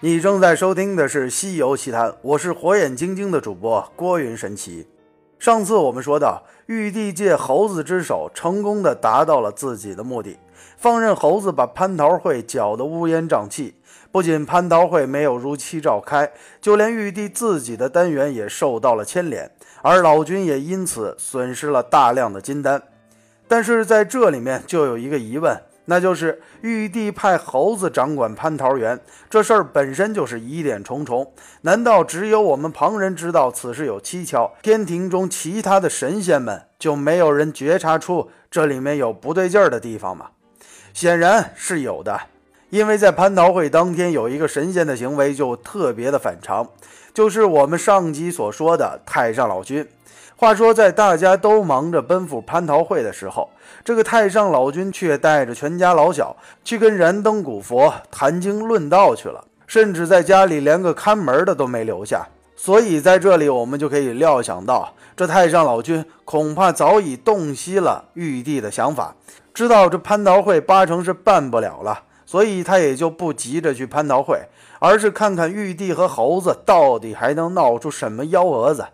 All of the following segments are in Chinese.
你正在收听的是《西游奇谈》，我是火眼金睛的主播郭云神奇。上次我们说到，玉帝借猴子之手，成功的达到了自己的目的，放任猴子把蟠桃会搅得乌烟瘴气。不仅蟠桃会没有如期召开，就连玉帝自己的丹元也受到了牵连，而老君也因此损失了大量的金丹。但是在这里面就有一个疑问。那就是玉帝派猴子掌管蟠桃园，这事儿本身就是疑点重重。难道只有我们旁人知道此事有蹊跷？天庭中其他的神仙们就没有人觉察出这里面有不对劲儿的地方吗？显然是有的，因为在蟠桃会当天，有一个神仙的行为就特别的反常，就是我们上集所说的太上老君。话说，在大家都忙着奔赴蟠桃会的时候，这个太上老君却带着全家老小去跟燃灯古佛谈经论道去了，甚至在家里连个看门的都没留下。所以，在这里我们就可以料想到，这太上老君恐怕早已洞悉了玉帝的想法，知道这蟠桃会八成是办不了了，所以他也就不急着去蟠桃会，而是看看玉帝和猴子到底还能闹出什么幺蛾子。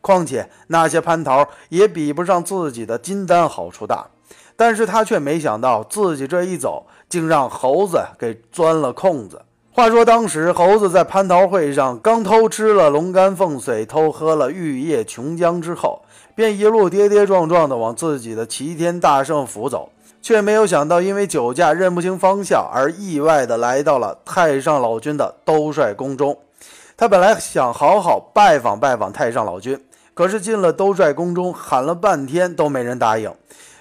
况且那些蟠桃也比不上自己的金丹好处大，但是他却没想到自己这一走，竟让猴子给钻了空子。话说当时猴子在蟠桃会上刚偷吃了龙肝凤髓，偷喝了玉液琼浆之后，便一路跌跌撞撞地往自己的齐天大圣府走，却没有想到因为酒驾认不清方向，而意外地来到了太上老君的兜率宫中。他本来想好好拜访拜访太上老君。可是进了兜率宫中，喊了半天都没人答应，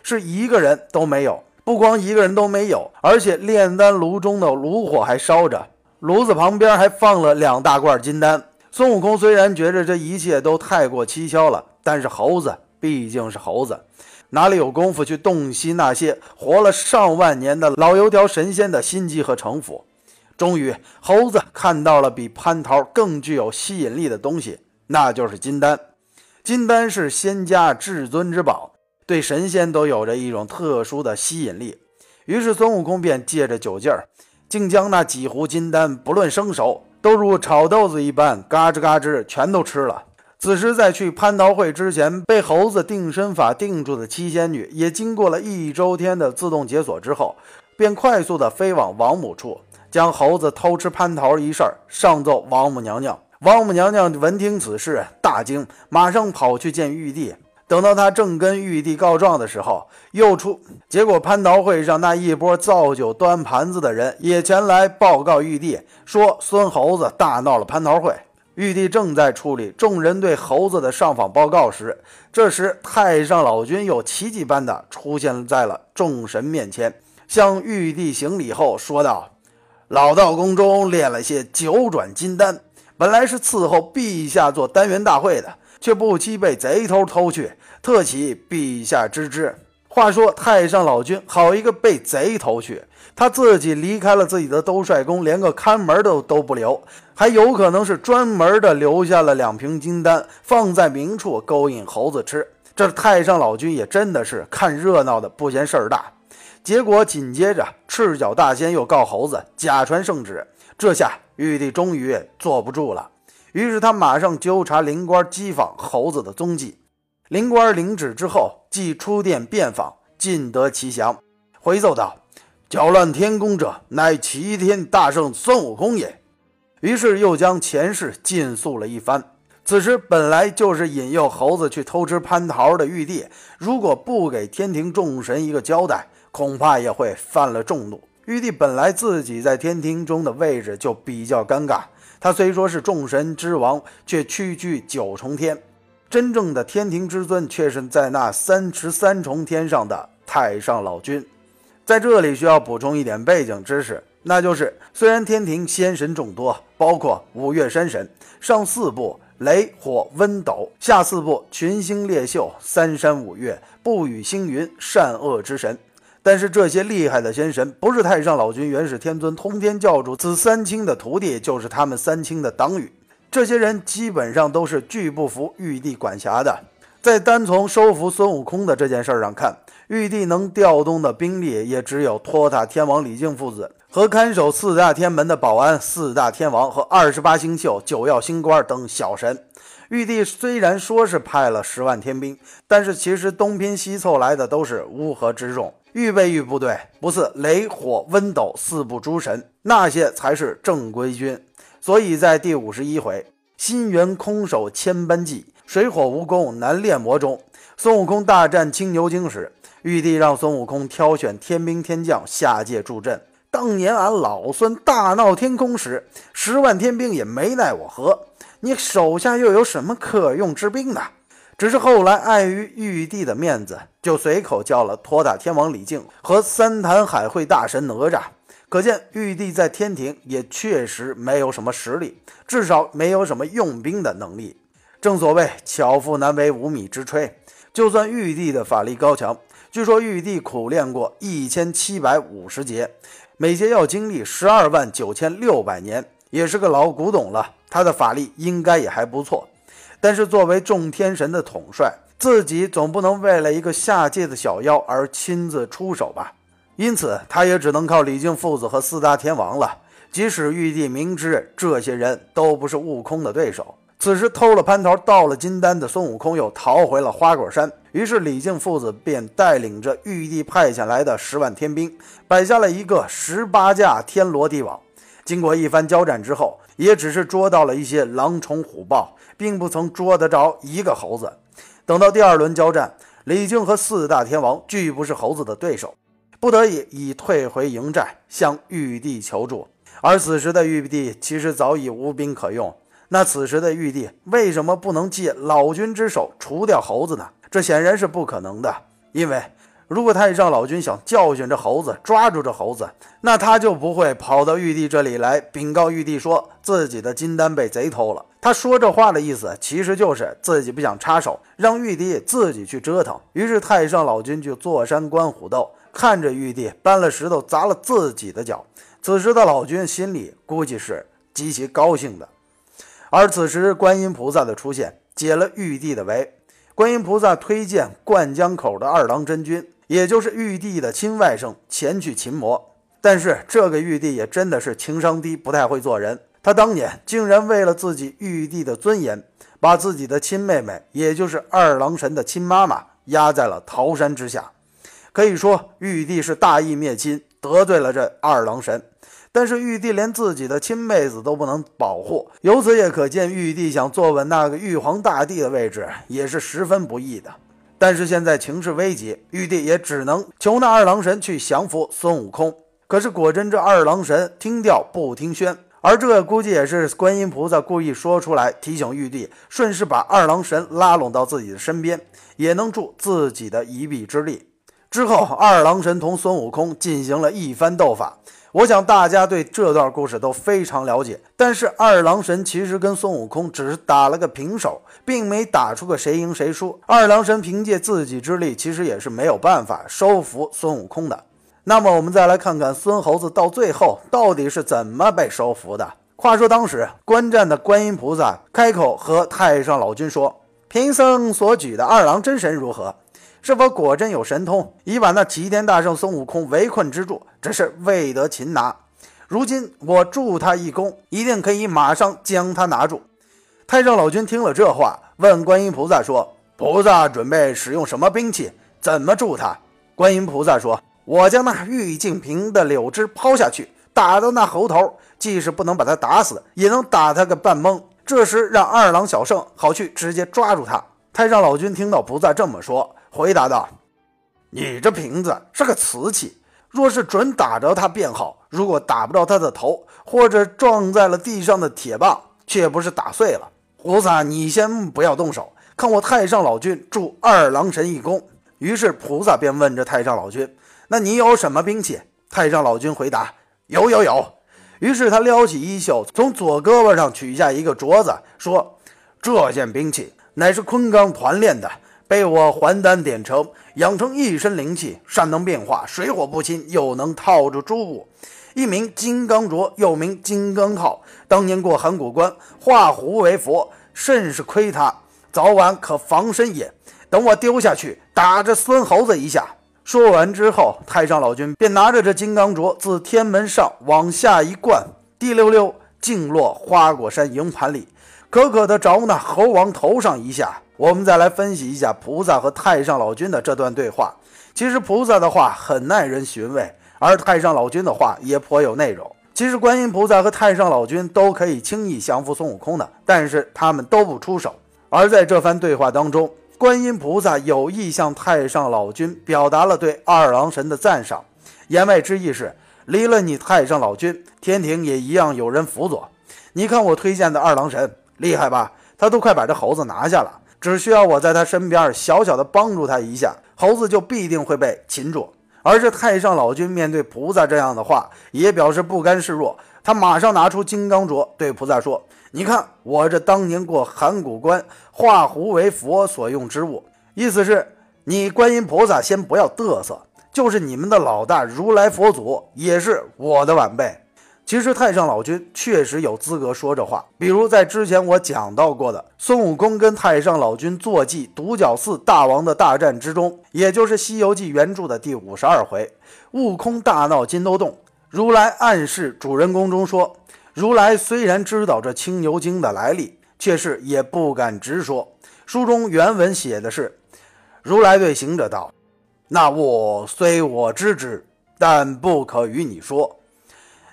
是一个人都没有。不光一个人都没有，而且炼丹炉中的炉火还烧着，炉子旁边还放了两大罐金丹。孙悟空虽然觉着这一切都太过蹊跷了，但是猴子毕竟是猴子，哪里有功夫去洞悉那些活了上万年的老油条神仙的心机和城府？终于，猴子看到了比蟠桃更具有吸引力的东西，那就是金丹。金丹是仙家至尊之宝，对神仙都有着一种特殊的吸引力。于是孙悟空便借着酒劲儿，竟将那几壶金丹不论生熟，都如炒豆子一般，嘎吱嘎吱全都吃了。此时在去蟠桃会之前被猴子定身法定住的七仙女，也经过了一周天的自动解锁之后，便快速的飞往王母处，将猴子偷吃蟠桃一事上奏王母娘娘。王母娘娘闻听此事，大惊，马上跑去见玉帝。等到她正跟玉帝告状的时候，又出结果，蟠桃会上那一波造酒端盘子的人也前来报告玉帝，说孙猴子大闹了蟠桃会。玉帝正在处理众人对猴子的上访报告时，这时太上老君又奇迹般的出现在了众神面前，向玉帝行礼后说道：“老道宫中炼了些九转金丹。”本来是伺候陛下做丹元大会的，却不期被贼偷偷去，特启陛下知之。话说太上老君好一个被贼偷去，他自己离开了自己的兜率宫，连个看门都都不留，还有可能是专门的留下了两瓶金丹，放在明处勾引猴子吃。这太上老君也真的是看热闹的不嫌事儿大。结果紧接着赤脚大仙又告猴子假传圣旨，这下。玉帝终于坐不住了，于是他马上纠察灵官讥访猴子的踪迹。灵官领旨之后，即出殿遍访，尽得其详，回奏道：“搅乱天宫者，乃齐天大圣孙悟空也。”于是又将前世尽诉了一番。此时本来就是引诱猴子去偷吃蟠桃的玉帝，如果不给天庭众神一个交代，恐怕也会犯了众怒。玉帝本来自己在天庭中的位置就比较尴尬，他虽说是众神之王，却屈居九重天，真正的天庭之尊却是在那三十三重天上的太上老君。在这里需要补充一点背景知识，那就是虽然天庭仙神众多，包括五岳山神，上四部雷火温斗，下四部群星列宿，三山五岳，不与星云，善恶之神。但是这些厉害的仙神，不是太上老君、元始天尊、通天教主此三清的徒弟，就是他们三清的党羽。这些人基本上都是拒不服玉帝管辖的。在单从收服孙悟空的这件事上看，玉帝能调动的兵力也只有托塔天王李靖父子和看守四大天门的保安四大天王和二十八星宿九曜星官等小神。玉帝虽然说是派了十万天兵，但是其实东拼西凑来的都是乌合之众。预备役部队不是雷火温斗四部诸神，那些才是正规军。所以在第五十一回“心猿空手千般计，水火无功难炼魔”中，孙悟空大战青牛精时。玉帝让孙悟空挑选天兵天将下界助阵。当年俺老孙大闹天宫时，十万天兵也没奈我何。你手下又有什么可用之兵呢？只是后来碍于玉帝的面子，就随口叫了托塔天王李靖和三坛海会大神哪吒。可见玉帝在天庭也确实没有什么实力，至少没有什么用兵的能力。正所谓巧妇难为无米之炊，就算玉帝的法力高强。据说玉帝苦练过一千七百五十节，每节要经历十二万九千六百年，也是个老古董了。他的法力应该也还不错。但是作为众天神的统帅，自己总不能为了一个下界的小妖而亲自出手吧？因此，他也只能靠李靖父子和四大天王了。即使玉帝明知这些人都不是悟空的对手。此时偷了蟠桃盗了金丹的孙悟空又逃回了花果山，于是李靖父子便带领着玉帝派下来的十万天兵，摆下了一个十八架天罗地网。经过一番交战之后，也只是捉到了一些狼虫虎豹，并不曾捉得着一个猴子。等到第二轮交战，李靖和四大天王俱不是猴子的对手，不得已已退回营寨，向玉帝求助。而此时的玉帝其实早已无兵可用。那此时的玉帝为什么不能借老君之手除掉猴子呢？这显然是不可能的，因为如果太上老君想教训这猴子，抓住这猴子，那他就不会跑到玉帝这里来禀告玉帝说自己的金丹被贼偷了。他说这话的意思，其实就是自己不想插手，让玉帝自己去折腾。于是太上老君就坐山观虎斗，看着玉帝搬了石头砸了自己的脚。此时的老君心里估计是极其高兴的。而此时，观音菩萨的出现解了玉帝的围。观音菩萨推荐灌江口的二郎真君，也就是玉帝的亲外甥，前去擒魔。但是这个玉帝也真的是情商低，不太会做人。他当年竟然为了自己玉帝的尊严，把自己的亲妹妹，也就是二郎神的亲妈妈，压在了桃山之下。可以说，玉帝是大义灭亲，得罪了这二郎神。但是玉帝连自己的亲妹子都不能保护，由此也可见玉帝想坐稳那个玉皇大帝的位置也是十分不易的。但是现在情势危急，玉帝也只能求那二郎神去降服孙悟空。可是果真这二郎神听调不听宣，而这估计也是观音菩萨故意说出来提醒玉帝，顺势把二郎神拉拢到自己的身边，也能助自己的一臂之力。之后，二郎神同孙悟空进行了一番斗法。我想大家对这段故事都非常了解，但是二郎神其实跟孙悟空只是打了个平手，并没打出个谁赢谁输。二郎神凭借自己之力，其实也是没有办法收服孙悟空的。那么我们再来看看孙猴子到最后到底是怎么被收服的。话说当时观战的观音菩萨开口和太上老君说：“贫僧所举的二郎真神如何？”是否果真有神通，已把那齐天大圣孙悟空围困之住，只是未得擒拿。如今我助他一功，一定可以马上将他拿住。太上老君听了这话，问观音菩萨说：“菩萨准备使用什么兵器？怎么助他？”观音菩萨说：“我将那玉净瓶的柳枝抛下去，打到那猴头，即使不能把他打死，也能打他个半懵。这时让二郎小圣好去直接抓住他。”太上老君听到菩萨这么说。回答道：“你这瓶子是个瓷器，若是准打着它便好；如果打不着他的头，或者撞在了地上的铁棒，却不是打碎了。菩萨，你先不要动手，看我太上老君助二郎神一功。”于是菩萨便问着太上老君：“那你有什么兵器？”太上老君回答：“有有有。”于是他撩起衣袖，从左胳膊上取下一个镯子，说：“这件兵器乃是昆冈团练的。”被我还丹点成，养成一身灵气，善能变化，水火不侵，又能套住诸物，一名金刚镯，又名金刚套。当年过函谷关，化虎为佛，甚是亏他，早晚可防身也。等我丢下去，打这孙猴子一下。说完之后，太上老君便拿着这金刚镯自天门上往下一灌，滴溜溜径落花果山营盘里，可可的着那猴王头上一下。我们再来分析一下菩萨和太上老君的这段对话。其实菩萨的话很耐人寻味，而太上老君的话也颇有内容。其实观音菩萨和太上老君都可以轻易降服孙悟空的，但是他们都不出手。而在这番对话当中，观音菩萨有意向太上老君表达了对二郎神的赞赏，言外之意是：离了你太上老君，天庭也一样有人辅佐。你看我推荐的二郎神厉害吧？他都快把这猴子拿下了，只需要我在他身边小小的帮助他一下，猴子就必定会被擒住。而这太上老君面对菩萨这样的话，也表示不甘示弱，他马上拿出金刚镯对菩萨说。你看我这当年过函谷关化胡为佛所用之物，意思是你观音菩萨先不要嘚瑟，就是你们的老大如来佛祖也是我的晚辈。其实太上老君确实有资格说这话，比如在之前我讲到过的孙悟空跟太上老君坐骑独角寺大王的大战之中，也就是《西游记》原著的第五十二回，悟空大闹金兜洞，如来暗示主人公中说。如来虽然知道这青牛精的来历，却是也不敢直说。书中原文写的是：如来对行者道：“那物虽我知之，但不可与你说。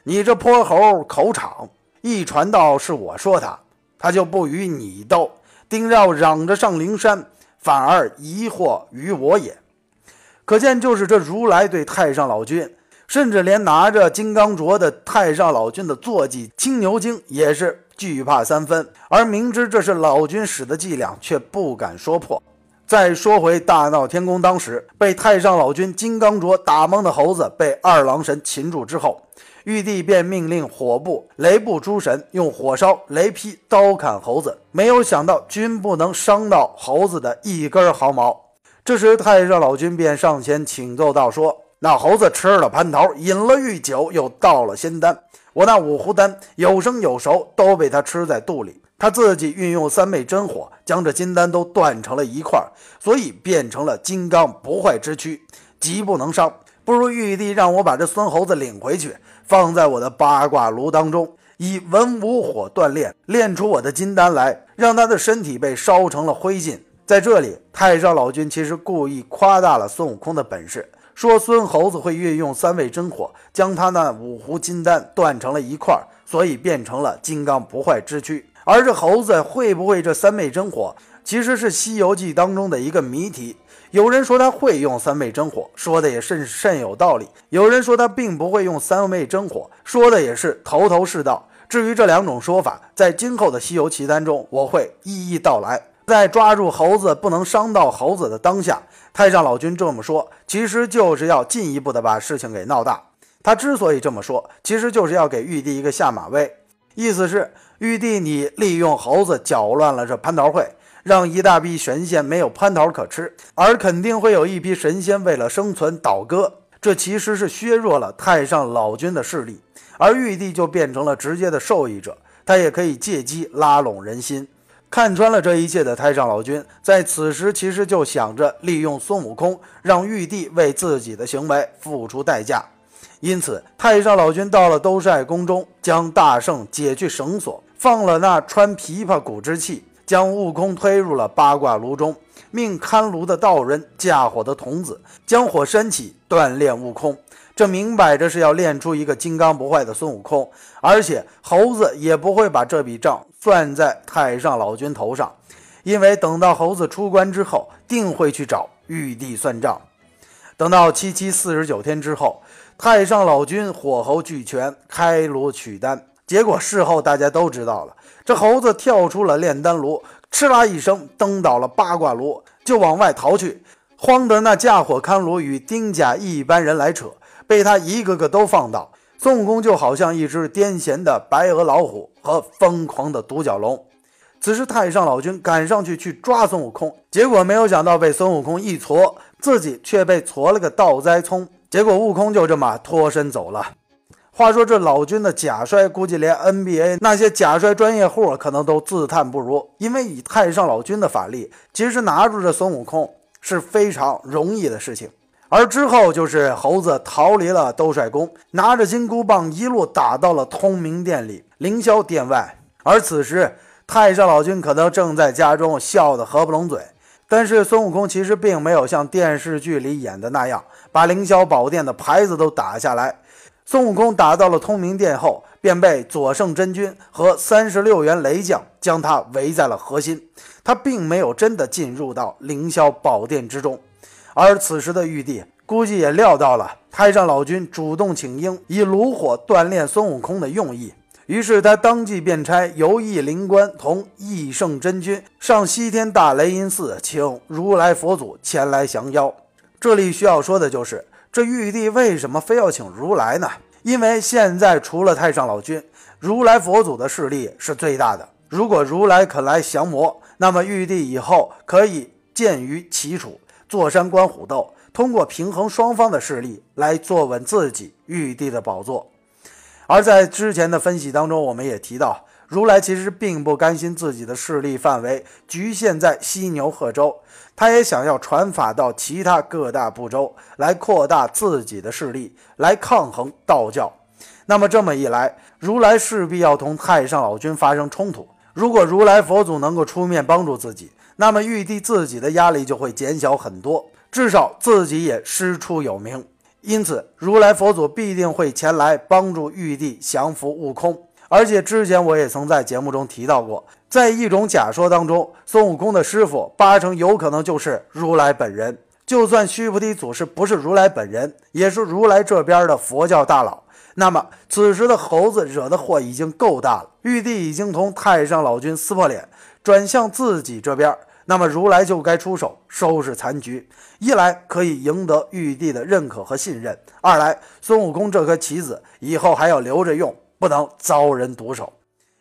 你这泼猴口场，一传道是我说他，他就不与你斗，定要嚷着上灵山，反而疑惑于我也。可见，就是这如来对太上老君。”甚至连拿着金刚镯的太上老君的坐骑青牛精也是惧怕三分，而明知这是老君使的伎俩，却不敢说破。再说回大闹天宫，当时被太上老君金刚镯打懵的猴子被二郎神擒住之后，玉帝便命令火部、雷部诸神用火烧、雷劈、刀砍猴子，没有想到均不能伤到猴子的一根毫毛。这时太上老君便上前请奏道说。那猴子吃了蟠桃，饮了玉酒，又倒了仙丹。我那五湖丹有生有熟，都被他吃在肚里。他自己运用三昧真火，将这金丹都断成了一块，所以变成了金刚不坏之躯，极不能伤。不如玉帝让我把这孙猴子领回去，放在我的八卦炉当中，以文武火锻炼，炼出我的金丹来，让他的身体被烧成了灰烬。在这里，太上老君其实故意夸大了孙悟空的本事。说孙猴子会运用三味真火，将他那五湖金丹断成了一块，所以变成了金刚不坏之躯。而这猴子会不会这三昧真火，其实是《西游记》当中的一个谜题。有人说他会用三昧真火，说的也甚甚有道理；有人说他并不会用三昧真火，说的也是头头是道。至于这两种说法，在今后的《西游奇谈》中，我会一一道来。在抓住猴子不能伤到猴子的当下，太上老君这么说，其实就是要进一步的把事情给闹大。他之所以这么说，其实就是要给玉帝一个下马威，意思是玉帝你利用猴子搅乱了这蟠桃会，让一大批神仙没有蟠桃可吃，而肯定会有一批神仙为了生存倒戈，这其实是削弱了太上老君的势力，而玉帝就变成了直接的受益者，他也可以借机拉拢人心。看穿了这一切的太上老君，在此时其实就想着利用孙悟空，让玉帝为自己的行为付出代价。因此，太上老君到了兜率宫中，将大圣解去绳索，放了那穿琵琶骨之气，将悟空推入了八卦炉中，命看炉的道人架火的童子将火升起，锻炼悟空。这明摆着是要练出一个金刚不坏的孙悟空，而且猴子也不会把这笔账算在太上老君头上，因为等到猴子出关之后，定会去找玉帝算账。等到七七四十九天之后，太上老君火候俱全，开炉取丹。结果事后大家都知道了，这猴子跳出了炼丹炉，哧啦一声蹬倒了八卦炉，就往外逃去，慌得那架火看炉与丁甲一般人来扯。被他一个个都放倒，孙悟空就好像一只癫痫的白额老虎和疯狂的独角龙。此时太上老君赶上去去抓孙悟空，结果没有想到被孙悟空一搓，自己却被挫了个倒栽葱。结果悟空就这么脱身走了。话说这老君的假摔，估计连 NBA 那些假摔专业户可能都自叹不如，因为以太上老君的法力，其实拿住这孙悟空是非常容易的事情。而之后就是猴子逃离了兜率宫，拿着金箍棒一路打到了通明殿里凌霄殿外。而此时，太上老君可能正在家中笑得合不拢嘴。但是孙悟空其实并没有像电视剧里演的那样，把凌霄宝殿的牌子都打下来。孙悟空打到了通明殿后，便被左圣真君和三十六员雷将将他围在了核心。他并没有真的进入到凌霄宝殿之中。而此时的玉帝估计也料到了太上老君主动请缨，以炉火锻炼孙悟空的用意。于是他当即便差游艺灵官同义圣真君上西天大雷音寺，请如来佛祖前来降妖。这里需要说的就是，这玉帝为什么非要请如来呢？因为现在除了太上老君，如来佛祖的势力是最大的。如果如来肯来降魔，那么玉帝以后可以建于齐楚、坐山观虎斗，通过平衡双方的势力来坐稳自己玉帝的宝座。而在之前的分析当中，我们也提到，如来其实并不甘心自己的势力范围局限在犀牛贺州，他也想要传法到其他各大部洲，来扩大自己的势力，来抗衡道教。那么这么一来，如来势必要同太上老君发生冲突。如果如来佛祖能够出面帮助自己，那么玉帝自己的压力就会减小很多，至少自己也师出有名。因此，如来佛祖必定会前来帮助玉帝降服悟空。而且之前我也曾在节目中提到过，在一种假说当中，孙悟空的师傅八成有可能就是如来本人。就算须菩提祖师不是如来本人，也是如来这边的佛教大佬。那么此时的猴子惹的祸已经够大了，玉帝已经同太上老君撕破脸，转向自己这边。那么如来就该出手收拾残局，一来可以赢得玉帝的认可和信任，二来孙悟空这颗棋子以后还要留着用，不能遭人毒手。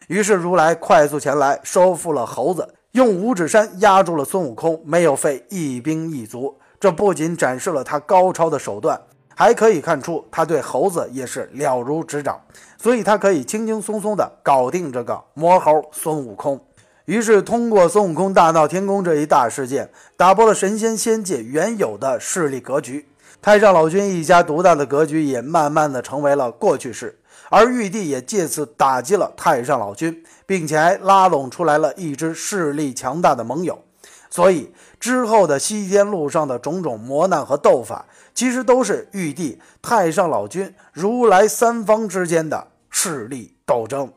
于是如来快速前来收复了猴子，用五指山压住了孙悟空，没有费一兵一卒。这不仅展示了他高超的手段，还可以看出他对猴子也是了如指掌，所以他可以轻轻松松地搞定这个魔猴孙悟空。于是，通过孙悟空大闹天宫这一大事件，打破了神仙仙界原有的势力格局。太上老君一家独大的格局也慢慢的成为了过去式，而玉帝也借此打击了太上老君，并且还拉拢出来了一支势力强大的盟友。所以之后的西天路上的种种磨难和斗法，其实都是玉帝、太上老君、如来三方之间的势力斗争。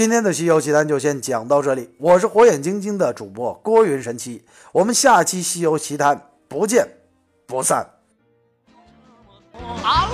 今天的《西游奇谈》就先讲到这里，我是火眼金睛的主播郭云神奇，我们下期《西游奇谈》不见不散。啊